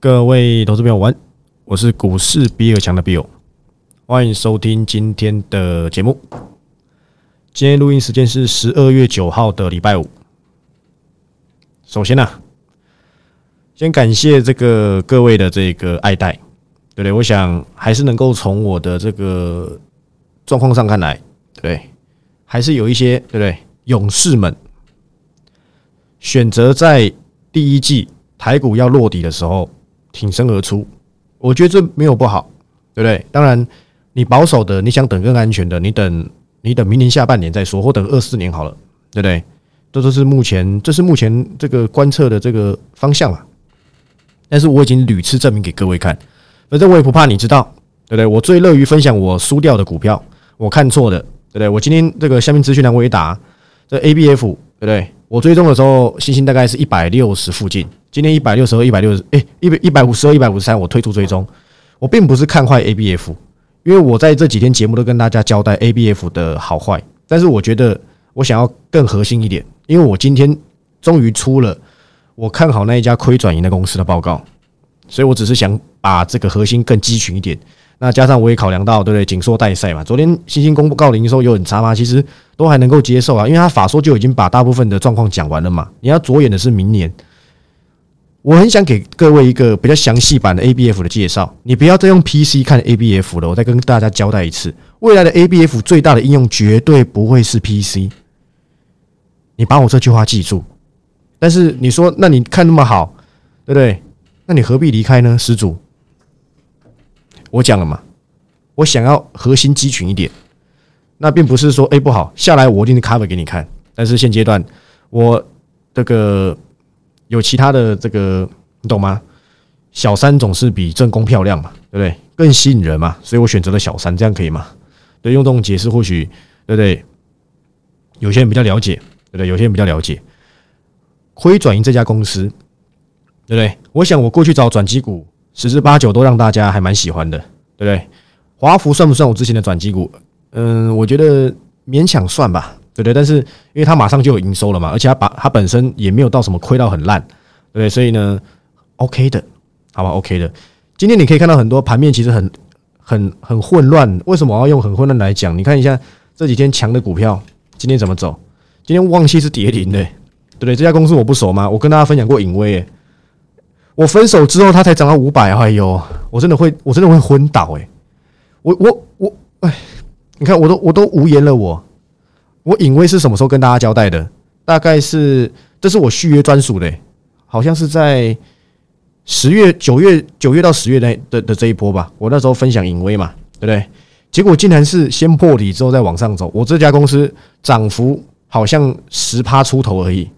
各位投资朋友，晚，我是股市比尔强的 Bill，欢迎收听今天的节目。今天录音时间是十二月九号的礼拜五。首先呢，先感谢这个各位的这个爱戴，对不对？我想还是能够从我的这个状况上看来，对对？还是有一些对不对？勇士们选择在第一季台股要落底的时候。挺身而出，我觉得这没有不好，对不对？当然，你保守的，你想等更安全的，你等你等明年下半年再说，或等二四年好了，对不对？这都是目前，这是目前这个观测的这个方向嘛。但是我已经屡次证明给各位看，反正我也不怕你知道，对不对？我最乐于分享我输掉的股票，我看错的，对不对？我今天这个下面资讯栏我也打这 ABF，对不对？我追踪的时候，星星大概是一百六十附近。今天一百六十二、一百六十，哎，一百一百五十二、一百五十三，我退出追踪。我并不是看坏 ABF，因为我在这几天节目都跟大家交代 ABF 的好坏。但是我觉得我想要更核心一点，因为我今天终于出了我看好那一家亏转盈的公司的报告，所以我只是想把这个核心更集群一点。那加上我也考量到，对不对？紧缩待赛嘛。昨天新兴公布告的营收有很差吗？其实都还能够接受啊，因为他法说就已经把大部分的状况讲完了嘛。你要着眼的是明年。我很想给各位一个比较详细版的 ABF 的介绍，你不要再用 PC 看 ABF 了。我再跟大家交代一次，未来的 ABF 最大的应用绝对不会是 PC。你把我这句话记住。但是你说，那你看那么好，对不对？那你何必离开呢，施主？我讲了嘛，我想要核心肌群一点，那并不是说 A 不好下来，我一定是 cover 给你看。但是现阶段，我这个。有其他的这个，你懂吗？小三总是比正宫漂亮嘛，对不对？更吸引人嘛，所以我选择了小三，这样可以吗？对，用这种解释或许对不对？有些人比较了解，对不对？有些人比较了解，亏转盈这家公司，对不对？我想我过去找转机股，十之八九都让大家还蛮喜欢的，对不对？华福算不算我之前的转机股？嗯，我觉得勉强算吧。对对，但是因为它马上就有营收了嘛，而且它把它本身也没有到什么亏到很烂，对，所以呢，OK 的，好吧，OK 的。今天你可以看到很多盘面其实很很很混乱，为什么我要用很混乱来讲？你看一下这几天强的股票今天怎么走？今天旺气是跌停的，对不对？这家公司我不熟吗？我跟大家分享过影威，我分手之后它才涨到五百，哎呦，我真的会我真的会昏倒哎，我我我哎，你看我都我都无言了我。我隐微是什么时候跟大家交代的？大概是这是我续约专属的，好像是在十月、九月、九月到十月那的的这一波吧。我那时候分享隐微嘛，对不对？结果竟然是先破底之后再往上走。我这家公司涨幅好像十趴出头而已，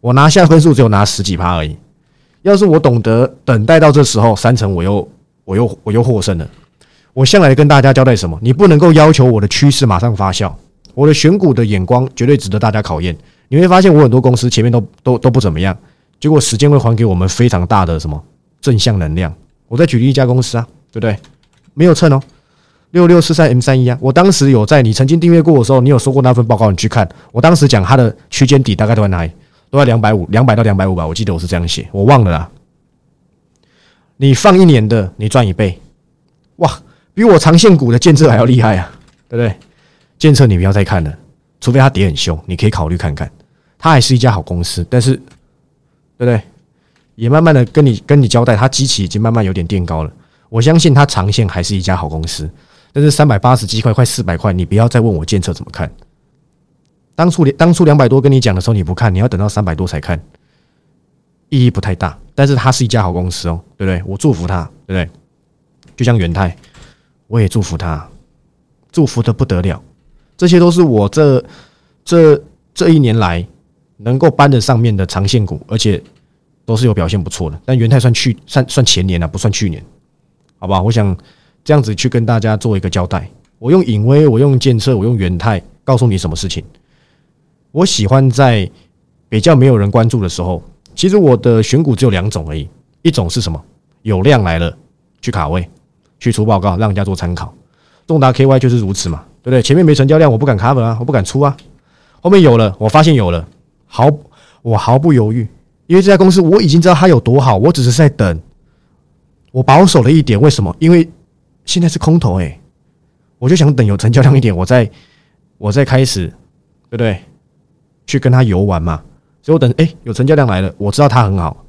我拿下分数只有拿十几趴而已。要是我懂得等待到这时候三成，我又我又我又获胜了。我向来跟大家交代什么？你不能够要求我的趋势马上发酵。我的选股的眼光绝对值得大家考验。你会发现，我很多公司前面都都都不怎么样，结果时间会还给我们非常大的什么正向能量。我再举例一家公司啊，对不对？没有蹭哦，六六四三 M 三一啊。我当时有在你曾经订阅过的时候，你有收过那份报告，你去看。我当时讲它的区间底大概都在哪里？都在两百五，两百到两百五吧。我记得我是这样写，我忘了啦。你放一年的，你赚一倍，哇，比我长线股的建设还要厉害啊，对不对？监测你不要再看了，除非它跌很凶，你可以考虑看看。它还是一家好公司，但是，对不对？也慢慢的跟你跟你交代，它机器已经慢慢有点垫高了。我相信它长线还是一家好公司，但是三百八十几块，快四百块，你不要再问我监测怎么看。当初当初两百多跟你讲的时候你不看，你要等到三百多才看，意义不太大。但是它是一家好公司哦，对不对？我祝福它，对不对？就像元泰，我也祝福他，祝福的不得了。这些都是我这这这一年来能够搬得上面的长线股，而且都是有表现不错的。但元泰算去算算前年了，不算去年，好吧？我想这样子去跟大家做一个交代。我用隐微，我用建测，我用元泰，告诉你什么事情。我喜欢在比较没有人关注的时候，其实我的选股只有两种而已。一种是什么？有量来了，去卡位，去出报告，让人家做参考。重达 KY 就是如此嘛。对不对？前面没成交量，我不敢 cover 啊，我不敢出啊。后面有了，我发现有了，毫我毫不犹豫，因为这家公司我已经知道它有多好，我只是在等，我保守了一点，为什么？因为现在是空头，哎，我就想等有成交量一点，我再我再开始，对不对？去跟他游玩嘛。所以我等，哎，有成交量来了，我知道它很好，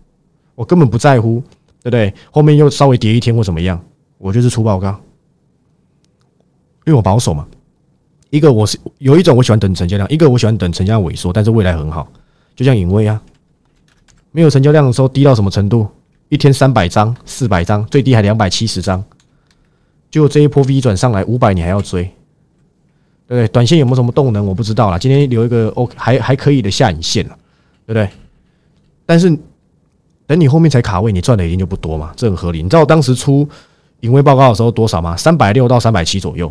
我根本不在乎，对不对？后面又稍微跌一天或怎么样，我就是出报告，因为我保守嘛。一个我是有一种我喜欢等成交量，一个我喜欢等成交量萎缩，但是未来很好，就像影威啊，没有成交量的时候低到什么程度？一天三百张、四百张，最低还两百七十张，就这一波 V 转上来五百，你还要追？对不对？短线有没有什么动能？我不知道啦。今天留一个 OK，还还可以的下影线了。对不对？但是等你后面才卡位，你赚的一定就不多嘛，这很合理。你知道当时出盈威报告的时候多少吗？三百六到三百七左右，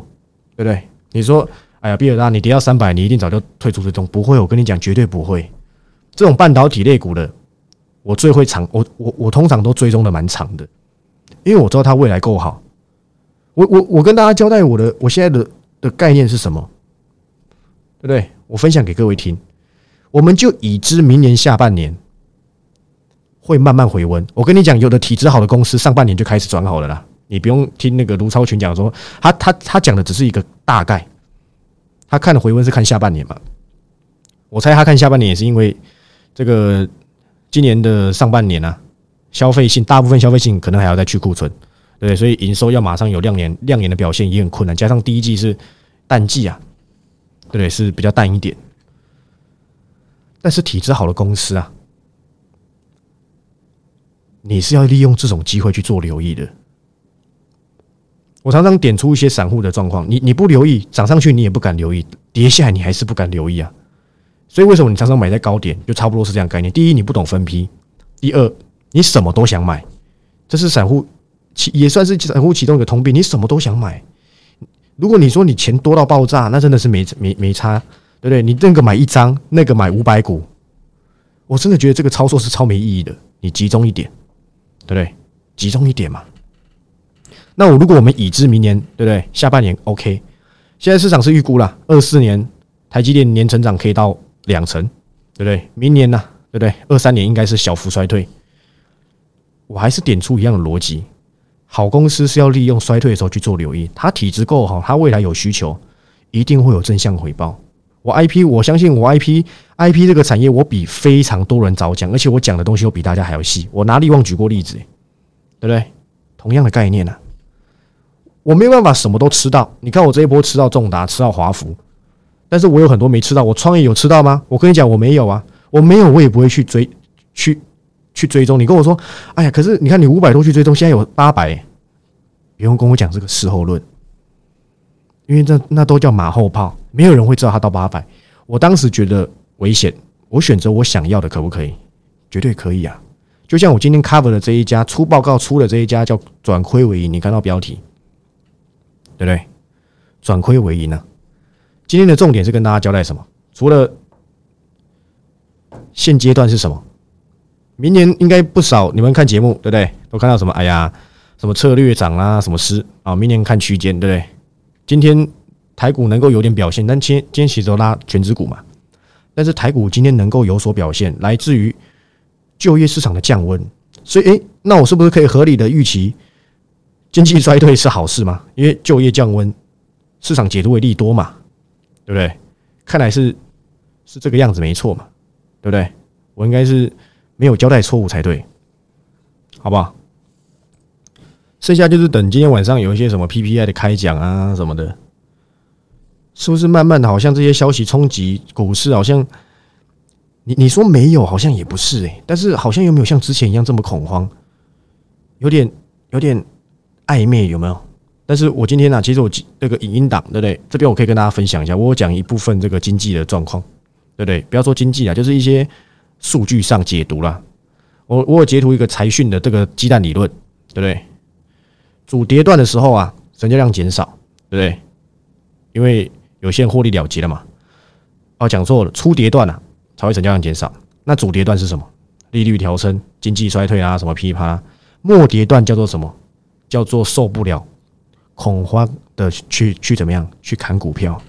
对不对？你说，哎呀，比尔大，你跌到三百，你一定早就退出这种？不会，我跟你讲，绝对不会。这种半导体类股的，我最会长，我我我通常都追踪的蛮长的，因为我知道它未来够好。我我我跟大家交代我的我现在的的概念是什么，对不对？我分享给各位听。我们就已知明年下半年会慢慢回温。我跟你讲，有的体质好的公司上半年就开始转好了啦。你不用听那个卢超群讲说，他他他讲的只是一个大概，他看的回温是看下半年嘛。我猜他看下半年也是因为这个今年的上半年啊，消费性大部分消费性可能还要再去库存，对，所以营收要马上有亮眼亮眼的表现也很困难。加上第一季是淡季啊，对？是比较淡一点。但是体质好的公司啊，你是要利用这种机会去做留意的。我常常点出一些散户的状况，你你不留意涨上去，你也不敢留意；跌下来，你还是不敢留意啊。所以为什么你常常买在高点，就差不多是这样概念。第一，你不懂分批；第二，你什么都想买，这是散户也算是散户启动一个通病。你什么都想买，如果你说你钱多到爆炸，那真的是没没没差。对不对？你这个买一张，那个买五百股，我真的觉得这个操作是超没意义的。你集中一点，对不对？集中一点嘛。那我如果我们已知明年，对不对？下半年 OK，现在市场是预估了，二四年台积电年成长可以到两成，对不对？明年呢，对不对？二三年应该是小幅衰退。我还是点出一样的逻辑：好公司是要利用衰退的时候去做留意，它体质够好，它未来有需求，一定会有正向回报。我 IP，我相信我 IP，IP 这个产业我比非常多人早讲，而且我讲的东西都比大家还要细。我拿力旺举过例子，对不对？同样的概念呢，我没有办法什么都吃到。你看我这一波吃到重达，吃到华福，但是我有很多没吃到。我创业有吃到吗？我跟你讲，我没有啊，我没有，我也不会去追，去去追踪。你跟我说，哎呀，可是你看你五百多去追踪，现在有八百，不用跟我讲这个事后论。因为这那都叫马后炮，没有人会知道它到八百。我当时觉得危险，我选择我想要的，可不可以？绝对可以啊！就像我今天 cover 的这一家出报告出的这一家叫转亏为盈，你看到标题对不对？转亏为盈呢？今天的重点是跟大家交代什么？除了现阶段是什么？明年应该不少，你们看节目对不对？都看到什么？哎呀，什么策略涨啊，什么失啊？明年看区间对不对？今天台股能够有点表现，但今今天其实都拉全指股嘛。但是台股今天能够有所表现，来自于就业市场的降温。所以，诶，那我是不是可以合理的预期经济衰退是好事吗？因为就业降温，市场解读为利多嘛，对不对？看来是是这个样子，没错嘛，对不对？我应该是没有交代错误才对，好不好？剩下就是等今天晚上有一些什么 PPI 的开奖啊什么的，是不是慢慢的，好像这些消息冲击股市，好像你你说没有，好像也不是诶，但是好像又没有像之前一样这么恐慌，有点有点暧昧，有没有？但是我今天呢，其实我这个影音档，对不对？这边我可以跟大家分享一下，我讲一部分这个经济的状况，对不对？不要说经济啊，就是一些数据上解读啦。我我有截图一个财讯的这个鸡蛋理论，对不对？主跌段的时候啊，成交量减少，对不对？因为有些人获利了结了嘛。哦，讲错了，初跌段啊才会成交量减少。那主跌段是什么？利率调升、经济衰退啊，什么噼啪。末跌段叫做什么？叫做受不了恐慌的去去怎么样去砍股票。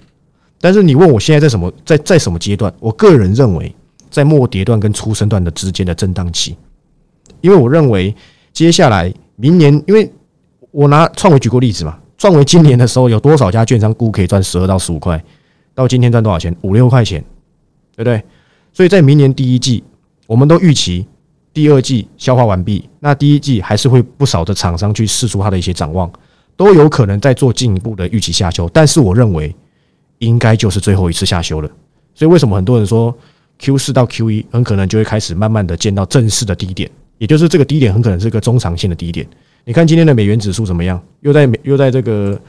但是你问我现在在什么在在什么阶段？我个人认为在末跌段跟初升段的之间的震荡期，因为我认为接下来。明年，因为我拿创维举过例子嘛，创维今年的时候有多少家券商估可以赚十二到十五块，到今天赚多少钱？五六块钱，对不对？所以在明年第一季，我们都预期第二季消化完毕，那第一季还是会不少的厂商去试出它的一些展望，都有可能再做进一步的预期下修。但是我认为应该就是最后一次下修了。所以为什么很多人说 Q 四到 Q 一很可能就会开始慢慢的见到正式的低点？也就是这个低点很可能是个中长线的低点。你看今天的美元指数怎么样？又在又在这个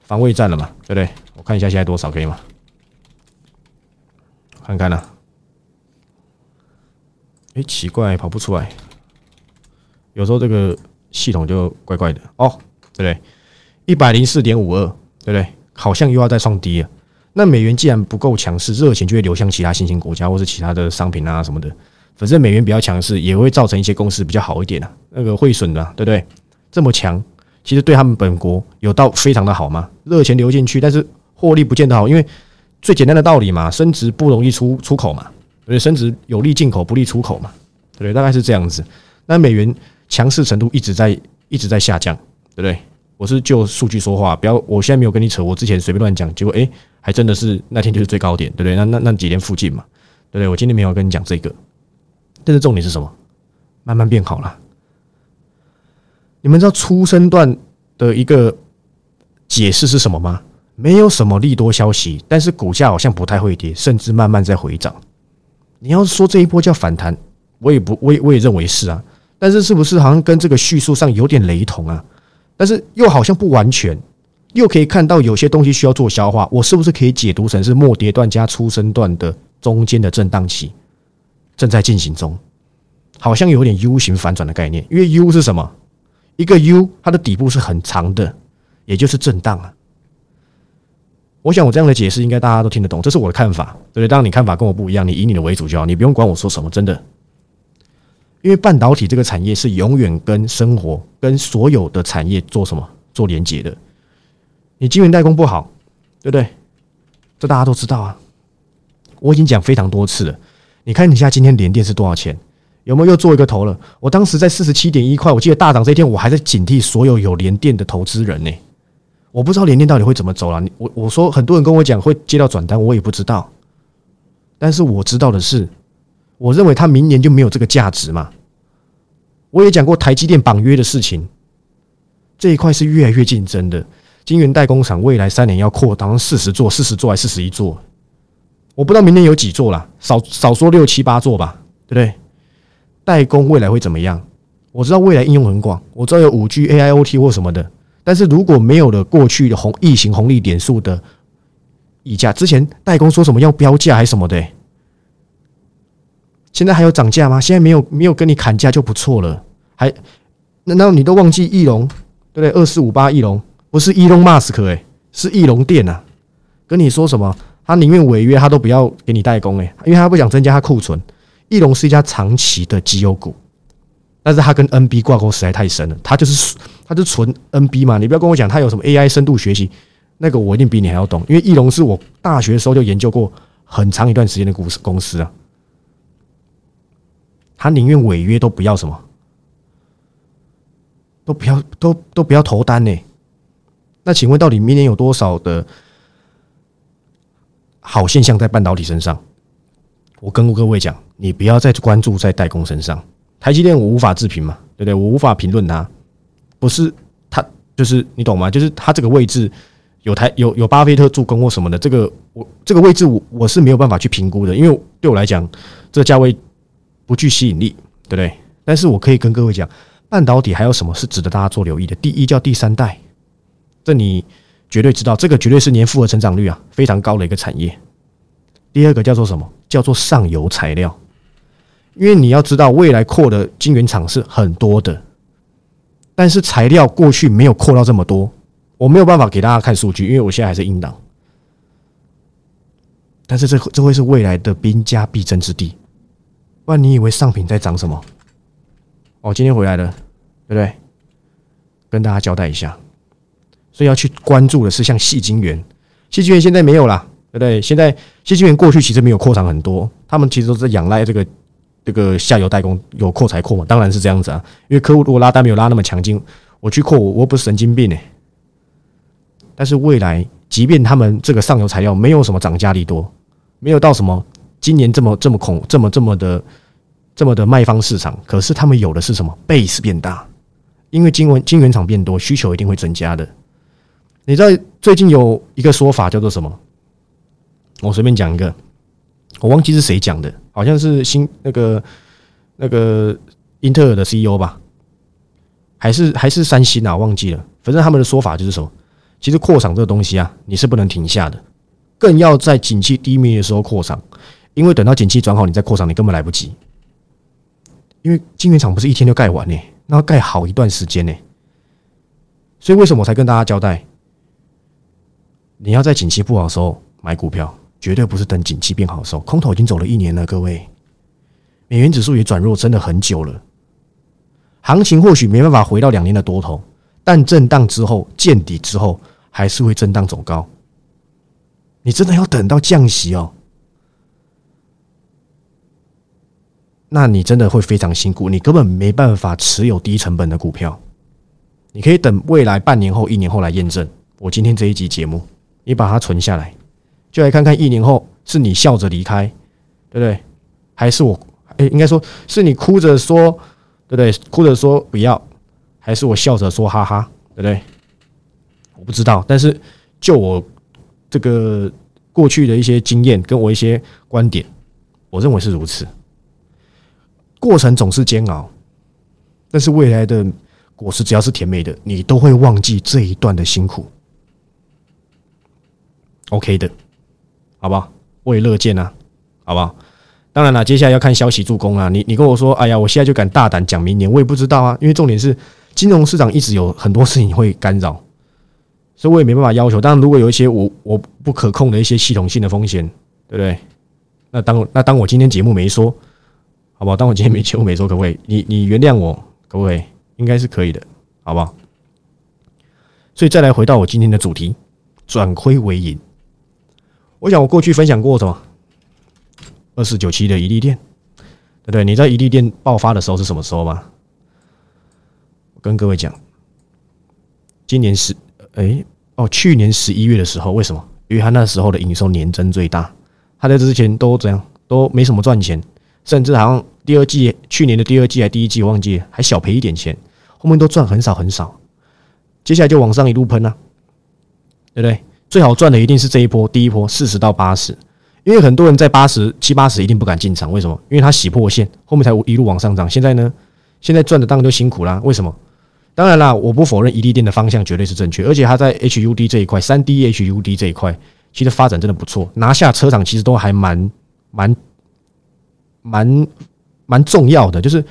防卫战了嘛，对不对？我看一下现在多少可以吗？看看呢？哎，奇怪，跑不出来。有时候这个系统就怪怪的哦，对不对？一百零四点五二，对不对？好像又要再创低了。那美元既然不够强势，热钱就会流向其他新兴国家或是其他的商品啊什么的。反正美元比较强势，也会造成一些公司比较好一点啊，那个汇损的，对不对？这么强，其实对他们本国有到非常的好吗？热钱流进去，但是获利不见得好，因为最简单的道理嘛，升值不容易出出口嘛，所以，升值有利进口，不利出口嘛，对不对？大概是这样子。那美元强势程度一直在一直在下降，对不对？我是就数据说话，不要，我现在没有跟你扯，我之前随便乱讲，结果诶，还真的是那天就是最高点，对不对？那那那几天附近嘛，对不对？我今天没有跟你讲这个。但是重点是什么？慢慢变好了。你们知道出生段的一个解释是什么吗？没有什么利多消息，但是股价好像不太会跌，甚至慢慢在回涨。你要说这一波叫反弹，我也不，我也我也认为是啊。但是是不是好像跟这个叙述上有点雷同啊？但是又好像不完全，又可以看到有些东西需要做消化。我是不是可以解读成是末跌段加初生段的中间的震荡期？正在进行中，好像有点 U 型反转的概念。因为 U 是什么？一个 U，它的底部是很长的，也就是震荡啊。我想我这样的解释应该大家都听得懂，这是我的看法，对不对？当然你看法跟我不一样，你以你的为主就好，你不用管我说什么，真的。因为半导体这个产业是永远跟生活、跟所有的产业做什么做连接的。你晶圆代工不好，对不对？这大家都知道啊。我已经讲非常多次了。你看，你现在今天连电是多少钱？有没有又做一个头了？我当时在四十七点一块，我记得大涨这一天，我还在警惕所有有连电的投资人呢。我不知道连电到底会怎么走了。我我说很多人跟我讲会接到转单，我也不知道。但是我知道的是，我认为他明年就没有这个价值嘛。我也讲过台积电绑约的事情，这一块是越来越竞争的。晶圆代工厂未来三年要扩，当四十座、四十座还是四十一座？我不知道明年有几座了，少少说六七八座吧，对不对？代工未来会怎么样？我知道未来应用很广，我知道有五 G、AIoT 或什么的。但是如果没有了过去的红异形红利点数的溢价，之前代工说什么要标价还是什么的，现在还有涨价吗？现在没有，没有跟你砍价就不错了。还难道你都忘记翼龙对不对？二四五八翼龙不是翼龙 mask 哎，是翼龙店呐，跟你说什么？他宁愿违约，他都不要给你代工诶，因为他不想增加他库存。翼龙是一家长期的绩优股，但是他跟 NB 挂钩实在太深了。他就是他就纯 NB 嘛，你不要跟我讲他有什么 AI 深度学习，那个我一定比你还要懂。因为翼龙是我大学的时候就研究过很长一段时间的股公司啊。他宁愿违约都不要什么，都不要都都不要投单呢。那请问到底明年有多少的？好现象在半导体身上，我跟各位讲，你不要再关注在代工身上。台积电我无法置评嘛，对不对？我无法评论它，不是它，就是你懂吗？就是它这个位置有台有有巴菲特助攻或什么的，这个我这个位置我我是没有办法去评估的，因为对我来讲，这个价位不具吸引力，对不对？但是我可以跟各位讲，半导体还有什么是值得大家做留意的？第一叫第三代，这你。绝对知道，这个绝对是年复合成长率啊非常高的一个产业。第二个叫做什么？叫做上游材料，因为你要知道，未来扩的晶圆厂是很多的，但是材料过去没有扩到这么多，我没有办法给大家看数据，因为我现在还是硬档。但是这这会是未来的兵家必争之地。不然你以为上品在涨什么？哦，今天回来了，对不对？跟大家交代一下。所以要去关注的是像细晶圆，细晶圆现在没有啦，对不对？现在细晶圆过去其实没有扩张很多，他们其实都是仰赖这个这个下游代工有扩才扩嘛，当然是这样子啊。因为客户如果拉单没有拉那么强劲，我去扩我我不是神经病哎。但是未来，即便他们这个上游材料没有什么涨价力多，没有到什么今年这么这么恐这么这么的这么的卖方市场，可是他们有的是什么？base 变大，因为金文金元厂变多，需求一定会增加的。你知道最近有一个说法叫做什么？我随便讲一个，我忘记是谁讲的，好像是新那个那个英特尔的 CEO 吧，还是还是三星啊？忘记了。反正他们的说法就是什么？其实扩厂这个东西啊，你是不能停下的，更要在景气低迷的时候扩厂，因为等到景气转好，你再扩厂，你根本来不及。因为晶圆厂不是一天就盖完呢，那要盖好一段时间呢。所以为什么我才跟大家交代？你要在景气不好的时候买股票，绝对不是等景气变好的时候。空头已经走了一年了，各位，美元指数也转弱，真的很久了。行情或许没办法回到两年的多头，但震荡之后见底之后，还是会震荡走高。你真的要等到降息哦？那你真的会非常辛苦，你根本没办法持有低成本的股票。你可以等未来半年后、一年后来验证。我今天这一集节目。你把它存下来，就来看看一年后是你笑着离开，对不对？还是我？哎，应该说是你哭着说，对不对？哭着说不要，还是我笑着说哈哈，对不对？我不知道，但是就我这个过去的一些经验，跟我一些观点，我认为是如此。过程总是煎熬，但是未来的果实只要是甜美的，你都会忘记这一段的辛苦。OK 的，好不好？我也乐见啊，好不好？当然了，接下来要看消息助攻啊。你你跟我说，哎呀，我现在就敢大胆讲明年，我也不知道啊。因为重点是金融市场一直有很多事情会干扰，所以我也没办法要求。当然，如果有一些我我不可控的一些系统性的风险，对不对？那当那当我今天节目没说，好不好？当我今天没节目没说，可不可以？你你原谅我，可不可以？应该是可以的，好不好？所以再来回到我今天的主题，转亏为盈。我想我过去分享过什么？二四九七的一利店，对不对？你知道一利店爆发的时候是什么时候吗？我跟各位讲，今年十哎哦，去年十一月的时候，为什么？因为他那时候的营收年增最大，他在之前都怎样都没什么赚钱，甚至好像第二季去年的第二季还第一季忘记还小赔一点钱，后面都赚很少很少，接下来就往上一路喷啊，对不对？最好赚的一定是这一波，第一波四十到八十，因为很多人在八十七八十一定不敢进场，为什么？因为它洗破线，后面才一路往上涨。现在呢，现在赚的当然就辛苦啦。为什么？当然啦，我不否认伊利店的方向绝对是正确，而且它在 HUD 这一块，三 D HUD 这一块，其实发展真的不错，拿下车厂其实都还蛮蛮蛮蛮重要的，就是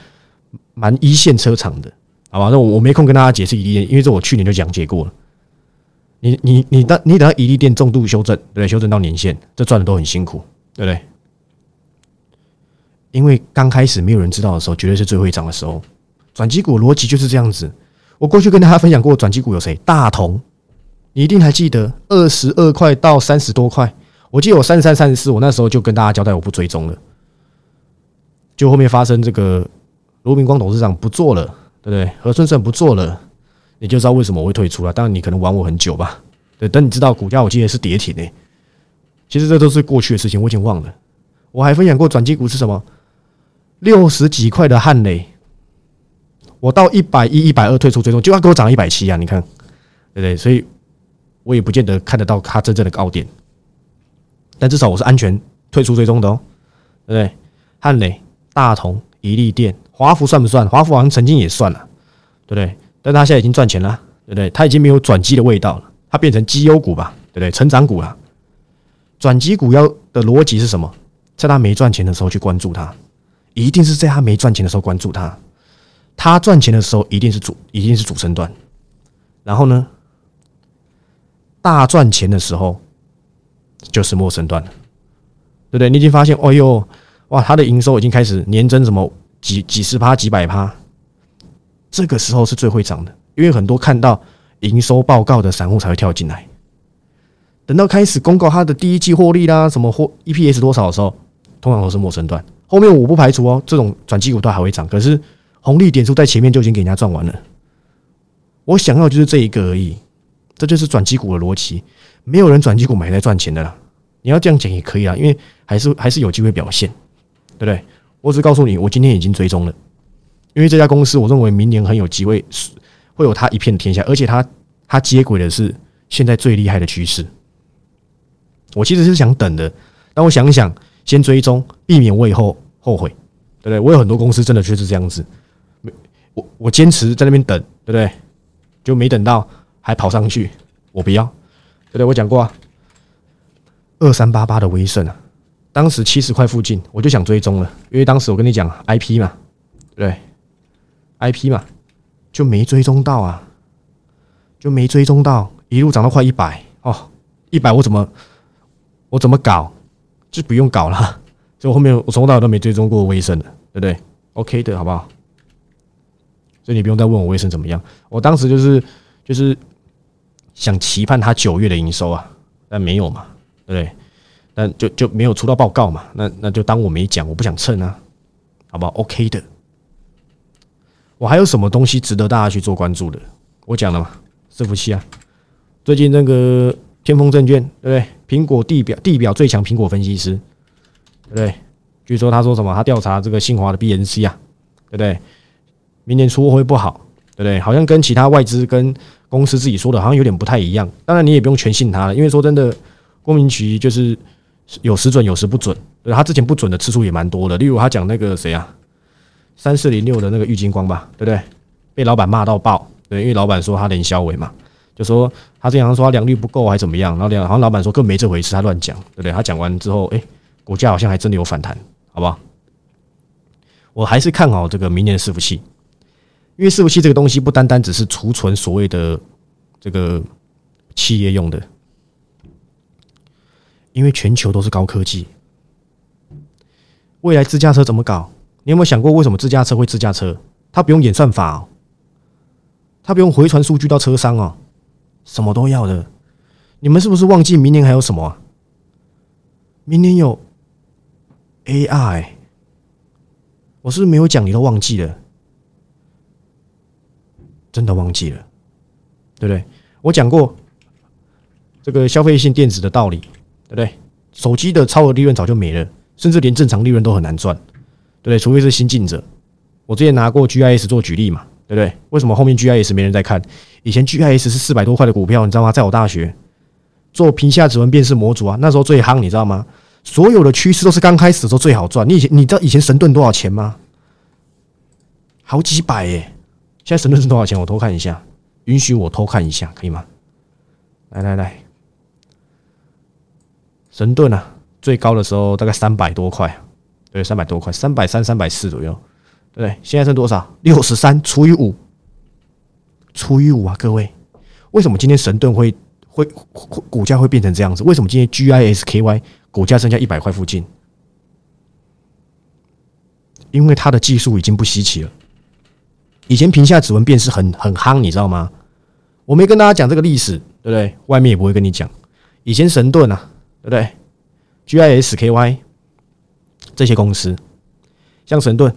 蛮一线车厂的，好吧？那我我没空跟大家解释伊利店，因为这我去年就讲解过了。你你你等你等到一利店重度修正，对，修正到年限，这赚的都很辛苦，对不对？因为刚开始没有人知道的时候，绝对是最会涨的时候。转机股逻辑就是这样子。我过去跟大家分享过，转机股有谁？大同，你一定还记得，二十二块到三十多块。我记得我三十三、三十四，我那时候就跟大家交代，我不追踪了。就后面发生这个罗明光董事长不做了，对不对？何春盛不做了。你就知道为什么我会退出了。当然，你可能玩我很久吧。对，等你知道股价，我记得是跌停诶。其实这都是过去的事情，我已经忘了。我还分享过转机股是什么？六十几块的汉雷，我到一百一、一百二退出追踪，就要给我涨一百七啊！你看，对不对？所以我也不见得看得到它真正的高点，但至少我是安全退出追踪的哦，对不对？汉雷、大同、宜利电、华福算不算？华福好像曾经也算了，对不对？但他现在已经赚钱了，对不对？他已经没有转机的味道了，它变成绩优股吧，对不对？成长股了。转机股要的逻辑是什么？在他没赚钱的时候去关注它，一定是在他没赚钱的时候关注它。他赚钱的时候一定是主，一定是主升段。然后呢，大赚钱的时候就是末升段了，对不对？你已经发现，哦呦，哇，它的营收已经开始年增什么几几十趴、几百趴。这个时候是最会涨的，因为很多看到营收报告的散户才会跳进来。等到开始公告它的第一季获利啦，什么获 EPS 多少的时候，通常都是陌生段，后面我不排除哦，这种转机股都还会涨，可是红利点数在前面就已经给人家赚完了。我想要就是这一个而已，这就是转机股的逻辑。没有人转机股买来赚钱的啦。你要这样讲也可以啊，因为还是还是有机会表现，对不对？我只告诉你，我今天已经追踪了，因为这家公司我认为明年很有机会，会有它一片天下，而且它它接轨的是现在最厉害的趋势。我其实是想等的，但我想一想，先追踪，避免我以后后悔，对不对？我有很多公司真的就是这样子，没我我坚持在那边等，对不对？就没等到，还跑上去，我不要，对不对？我讲过啊。二三八八的威盛啊，当时七十块附近，我就想追踪了，因为当时我跟你讲 IP 嘛，对，IP 嘛，就没追踪到啊，就没追踪到，一路涨到快一百哦，一百我怎么我怎么搞，就不用搞了，就后面我从头到尾都没追踪过威盛的，对不对？OK 的好不好？所以你不用再问我威盛怎么样，我当时就是就是想期盼他九月的营收啊，但没有嘛。对，但就就没有出到报告嘛？那那就当我没讲，我不想蹭啊，好不好？OK 的。我还有什么东西值得大家去做关注的？我讲了嘛，伺服器啊。最近那个天风证券，对不对？苹果地表地表最强苹果分析师，对不对？据说他说什么？他调查这个信华的 BNC 啊，对不对？明年出货会不好，对不对？好像跟其他外资跟公司自己说的，好像有点不太一样。当然你也不用全信他了，因为说真的。郭明奇就是有时准有时不准，他之前不准的次数也蛮多的。例如他讲那个谁啊，三四零六的那个玉金光吧，对不对？被老板骂到爆，对，因为老板说他连销尾嘛，就说他这样说他良率不够还怎么样，然后两好像老板说更没这回事，他乱讲，对不对？他讲完之后，哎，股价好像还真的有反弹，好不好？我还是看好这个明年的伺服器，因为伺服器这个东西不单单只是储存所谓的这个企业用的。因为全球都是高科技，未来自驾车怎么搞？你有没有想过，为什么自驾车会自驾车？它不用演算法哦，它不用回传数据到车商哦，什么都要的。你们是不是忘记明年还有什么？明年有 AI，我是不是没有讲，你都忘记了，真的忘记了，对不对？我讲过这个消费性电子的道理。对不对？手机的超额利润早就没了，甚至连正常利润都很难赚，对？除非是新进者。我之前拿过 GIS 做举例嘛，对不对？为什么后面 GIS 没人在看？以前 GIS 是四百多块的股票，你知道吗？在我大学做屏下指纹辨识模组啊，那时候最夯，你知道吗？所有的趋势都是刚开始的时候最好赚。你以前你知道以前神盾多少钱吗？好几百耶！现在神盾是多少钱？我偷看一下，允许我偷看一下，可以吗？来来来。神盾啊，最高的时候大概三百多块，对，三百多块，三百三、三百四左右，对现在剩多少？六十三除以五，除以五啊！各位，为什么今天神盾会会股价会变成这样子？为什么今天 GISKY 股价剩下一百块附近？因为它的技术已经不稀奇了。以前屏下指纹辨识很很夯，你知道吗？我没跟大家讲这个历史，对不对？外面也不会跟你讲。以前神盾啊。对不对？GISKY 这些公司，像神盾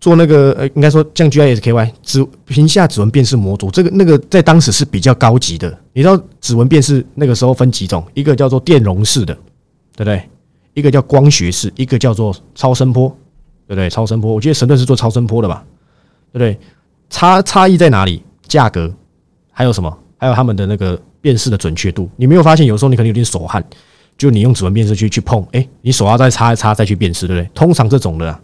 做那个呃，应该说像 GISKY 指屏下指纹辨识模组，这个那个在当时是比较高级的。你知道指纹辨识那个时候分几种？一个叫做电容式的，对不对？一个叫光学式，一个叫做超声波，对不对？超声波，我记得神盾是做超声波的吧？对不对？差差异在哪里？价格还有什么？还有他们的那个。辨识的准确度，你没有发现有时候你可能有点手汗，就你用指纹辨识去去碰，哎，你手要再擦一擦再去辨识，对不对？通常这种的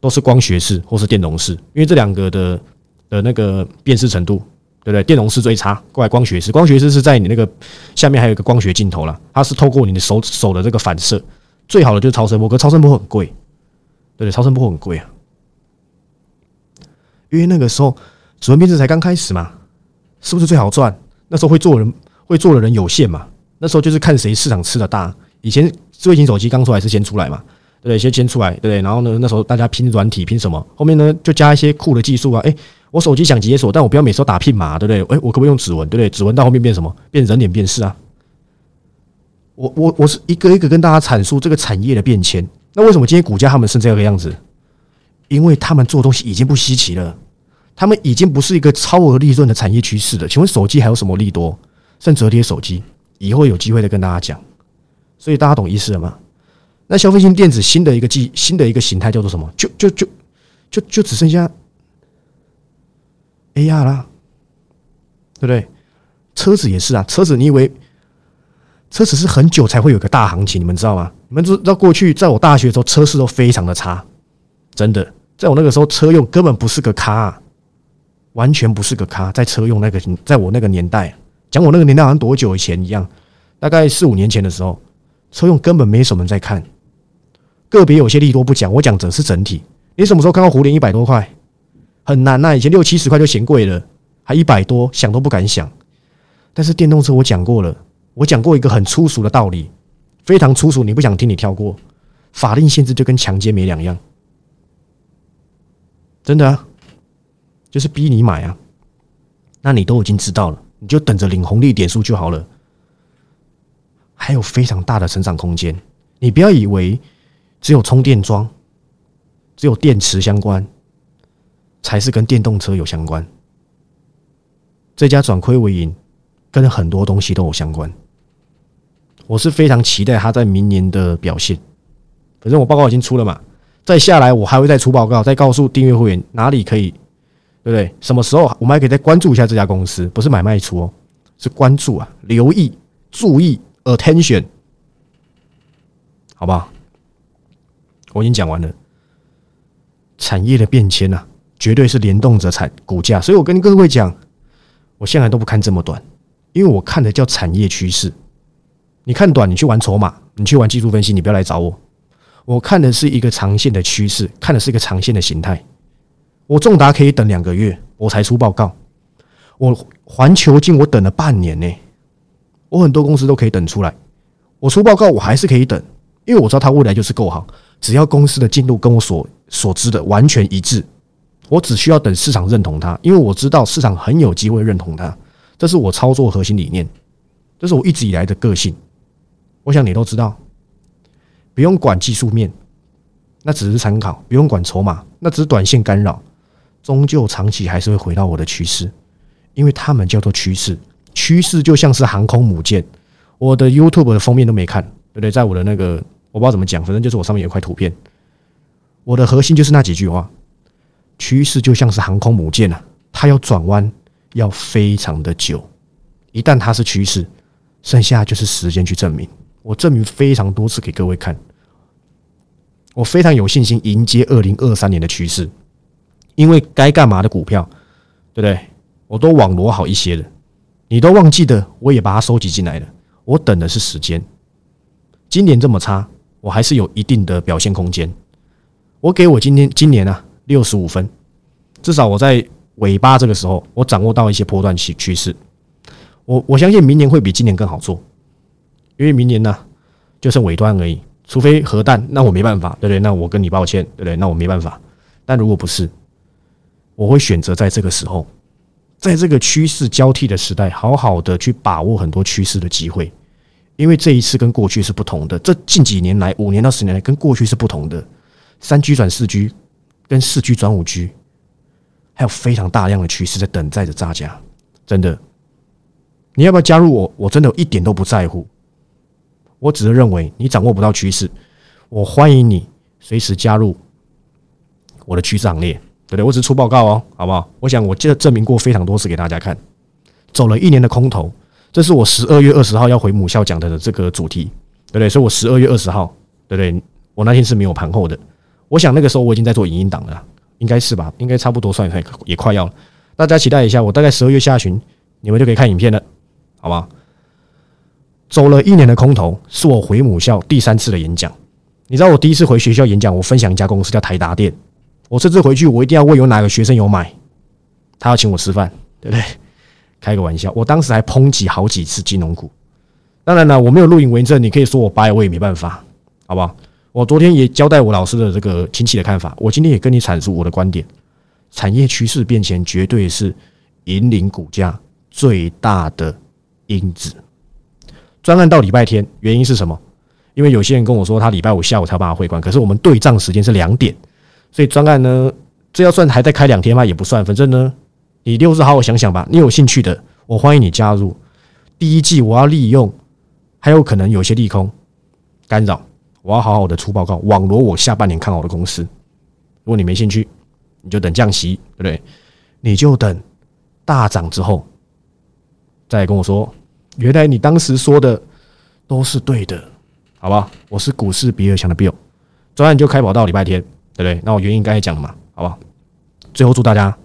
都是光学式或是电容式，因为这两个的的那个辨识程度，对不对？电容式最差，过来光学式，光学式是在你那个下面还有一个光学镜头了，它是透过你的手手的这个反射，最好的就是超声波，可超声波很贵，对不对？超声波很贵啊，因为那个时候指纹辨识才刚开始嘛，是不是最好赚？那时候会做人会做的人有限嘛？那时候就是看谁市场吃的大。以前智慧型手机刚出来是先出来嘛？对不对？先先出来，对不对？然后呢，那时候大家拼软体拼什么？后面呢就加一些酷的技术啊！诶，我手机想解锁，但我不要每次都打拼码，对不对？诶，我可不可以用指纹？对不对？指纹到后面变什么？变人脸辨识啊！我我我是一个一个跟大家阐述这个产业的变迁。那为什么今天股价他们是这个样子？因为他们做东西已经不稀奇了，他们已经不是一个超额利润的产业趋势了。请问手机还有什么利多？剩折叠手机，以后有机会再跟大家讲。所以大家懂意思了吗？那消费性电子新的一个技新的一个形态叫做什么？就就就就就只剩下 AR 啦，对不对？车子也是啊，车子你以为车子是很久才会有个大行情？你们知道吗？你们知道过去在我大学的时候，车市都非常的差，真的，在我那个时候，车用根本不是个咖，完全不是个咖。在车用那个，在我那个年代，讲我那个年代好像多久以前一样，大概四五年前的时候，车用根本没什么人在看。个别有些利多不讲，我讲整是整体。你什么时候看到胡联一百多块？很难呐，以前六七十块就嫌贵了，还一百多，想都不敢想。但是电动车我讲过了，我讲过一个很粗俗的道理，非常粗俗，你不想听你跳过。法令限制就跟强奸没两样，真的啊，就是逼你买啊。那你都已经知道了，你就等着领红利点数就好了。还有非常大的成长空间，你不要以为。只有充电桩，只有电池相关，才是跟电动车有相关。这家转亏为盈，跟很多东西都有相关。我是非常期待它在明年的表现。反正我报告已经出了嘛，再下来我还会再出报告，再告诉订阅会员哪里可以，对不对？什么时候我们还可以再关注一下这家公司？不是买卖出哦，是关注啊，留意、注意、attention，好不好？我已经讲完了，产业的变迁呐，绝对是联动着产股价，所以我跟各位讲，我现在都不看这么短，因为我看的叫产业趋势。你看短，你去玩筹码，你去玩技术分析，你不要来找我。我看的是一个长线的趋势，看的是一个长线的形态。我重达可以等两个月，我才出报告。我环球金我等了半年呢，我很多公司都可以等出来，我出报告我还是可以等，因为我知道它未来就是够好。只要公司的进度跟我所所知的完全一致，我只需要等市场认同它，因为我知道市场很有机会认同它。这是我操作核心理念，这是我一直以来的个性。我想你都知道，不用管技术面，那只是参考；不用管筹码，那只是短线干扰。终究长期还是会回到我的趋势，因为他们叫做趋势。趋势就像是航空母舰，我的 YouTube 的封面都没看，对不对？在我的那个。我不知道怎么讲，反正就是我上面有一块图片。我的核心就是那几句话：趋势就像是航空母舰啊，它要转弯要非常的久。一旦它是趋势，剩下就是时间去证明。我证明非常多次给各位看，我非常有信心迎接二零二三年的趋势，因为该干嘛的股票，对不对？我都网罗好一些了，你都忘记的，我也把它收集进来了。我等的是时间。今年这么差。我还是有一定的表现空间。我给我今天今年啊六十五分，至少我在尾巴这个时候，我掌握到一些波段趋趋势。我我相信明年会比今年更好做，因为明年呢就剩尾端而已。除非核弹，那我没办法，对不对？那我跟你抱歉，对不对？那我没办法。但如果不是，我会选择在这个时候，在这个趋势交替的时代，好好的去把握很多趋势的机会。因为这一次跟过去是不同的，这近几年来五年到十年来跟过去是不同的，三 G 转四 G，跟四 G 转五 G，还有非常大量的趋势在等待着大家。真的，你要不要加入我？我真的一点都不在乎。我只是认为你掌握不到趋势，我欢迎你随时加入我的趋势行列，对不对？我只出报告哦，好不好？我想我记得证明过非常多次给大家看，走了一年的空头。这是我十二月二十号要回母校讲的这个主题，对不对？所以我十二月二十号，对不对？我那天是没有盘后的。我想那个时候我已经在做影音档了，应该是吧？应该差不多算也快也快要了。大家期待一下，我大概十二月下旬你们就可以看影片了，好吧？走了一年的空头，是我回母校第三次的演讲。你知道我第一次回学校演讲，我分享一家公司叫台达电。我这次回去，我一定要问有哪个学生有买，他要请我吃饭，对不对？开个玩笑，我当时还抨击好几次金融股。当然了，我没有录影为证，你可以说我掰，我也没办法，好不好？我昨天也交代我老师的这个亲戚的看法，我今天也跟你阐述我的观点。产业趋势变迁绝对是引领股价最大的因子。专案到礼拜天，原因是什么？因为有些人跟我说他礼拜五下午才有办法汇款，可是我们对账时间是两点，所以专案呢，这要算还在开两天吗？也不算，反正呢，你六日好好想想吧。你有兴趣的，我欢迎你加入。第一季我要利用，还有可能有些利空干扰，我要好好的出报告，网罗我下半年看好的公司。如果你没兴趣，你就等降息，对不对？你就等大涨之后再跟我说，原来你当时说的都是对的，好吧？我是股市比尔强的 Bill，专案就开跑到礼拜天，对不对？那我原因刚才讲了嘛，好不好？最后祝大家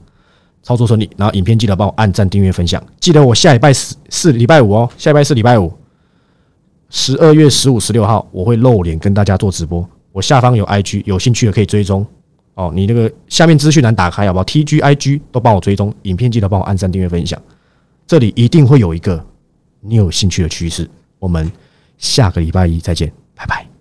操作顺利，然后影片记得帮我按赞、订阅、分享。记得我下礼拜四是礼拜五哦，下礼拜是礼拜五，十二月十五、十六号我会露脸跟大家做直播。我下方有 IG，有兴趣的可以追踪。哦，你那个下面资讯栏打开好不好？T G I G 都帮我追踪，影片记得帮我按赞、订阅、分享。这里一定会有一个你有兴趣的趋势。我们下个礼拜一再见，拜拜。